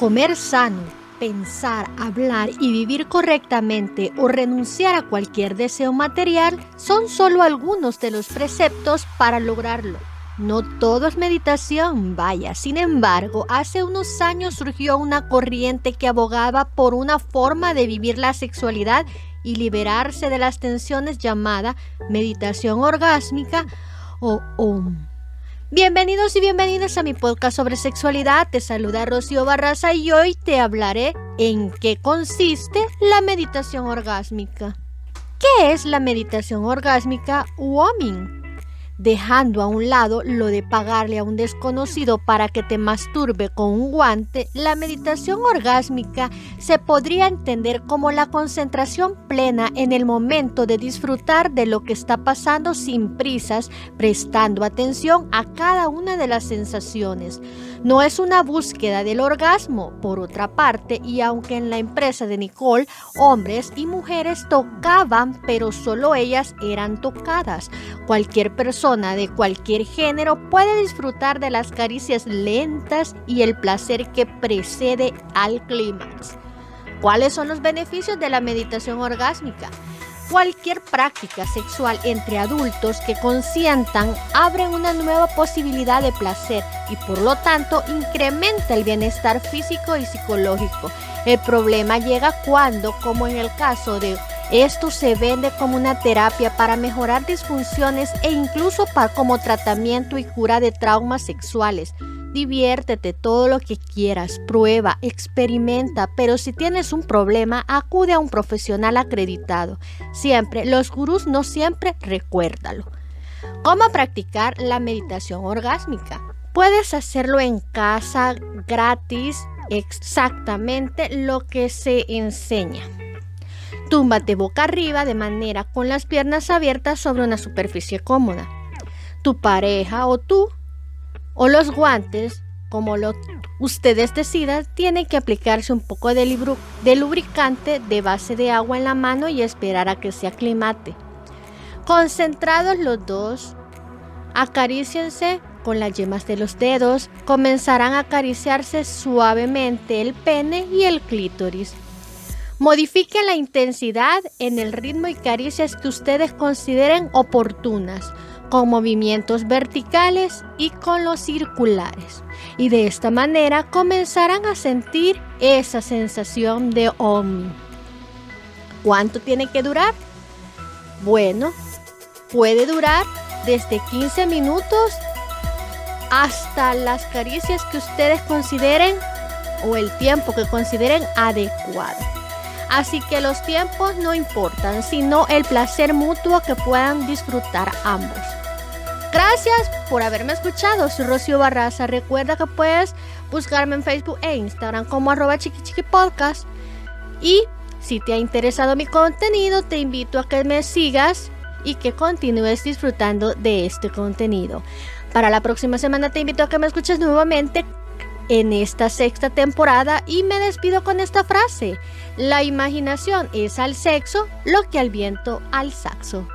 Comer sano, pensar, hablar y vivir correctamente o renunciar a cualquier deseo material son solo algunos de los preceptos para lograrlo. No todo es meditación, vaya. Sin embargo, hace unos años surgió una corriente que abogaba por una forma de vivir la sexualidad y liberarse de las tensiones llamada meditación orgásmica o OM. Bienvenidos y bienvenidas a mi podcast sobre sexualidad. Te saluda Rocío Barraza y hoy te hablaré en qué consiste la meditación orgásmica. ¿Qué es la meditación orgásmica OMING? Dejando a un lado lo de pagarle a un desconocido para que te masturbe con un guante, la meditación orgásmica se podría entender como la concentración plena en el momento de disfrutar de lo que está pasando sin prisas, prestando atención a cada una de las sensaciones. No es una búsqueda del orgasmo, por otra parte, y aunque en la empresa de Nicole hombres y mujeres tocaban, pero solo ellas eran tocadas. Cualquier persona de cualquier género puede disfrutar de las caricias lentas y el placer que precede al clímax. ¿Cuáles son los beneficios de la meditación orgásmica? Cualquier práctica sexual entre adultos que consientan abre una nueva posibilidad de placer y por lo tanto incrementa el bienestar físico y psicológico. El problema llega cuando, como en el caso de esto se vende como una terapia para mejorar disfunciones e incluso para, como tratamiento y cura de traumas sexuales. Diviértete todo lo que quieras, prueba, experimenta, pero si tienes un problema, acude a un profesional acreditado. Siempre, los gurús no siempre, recuérdalo. ¿Cómo practicar la meditación orgásmica? Puedes hacerlo en casa gratis, exactamente lo que se enseña. Túmbate boca arriba de manera con las piernas abiertas sobre una superficie cómoda. Tu pareja o tú o los guantes, como lo ustedes decidan, tienen que aplicarse un poco de, lubricante de base de agua en la mano y esperar a que se aclimate. Concentrados los dos, acaríciense con las yemas de los dedos, comenzarán a acariciarse suavemente el pene y el clítoris. Modifiquen la intensidad en el ritmo y caricias que ustedes consideren oportunas, con movimientos verticales y con los circulares. Y de esta manera comenzarán a sentir esa sensación de OM. ¿Cuánto tiene que durar? Bueno, puede durar desde 15 minutos hasta las caricias que ustedes consideren o el tiempo que consideren adecuado. Así que los tiempos no importan, sino el placer mutuo que puedan disfrutar ambos. Gracias por haberme escuchado. Soy Rocío Barraza. Recuerda que puedes buscarme en Facebook e Instagram como arroba chiquichiquipodcast. Y si te ha interesado mi contenido, te invito a que me sigas y que continúes disfrutando de este contenido. Para la próxima semana te invito a que me escuches nuevamente en esta sexta temporada y me despido con esta frase. La imaginación es al sexo lo que al viento al saxo.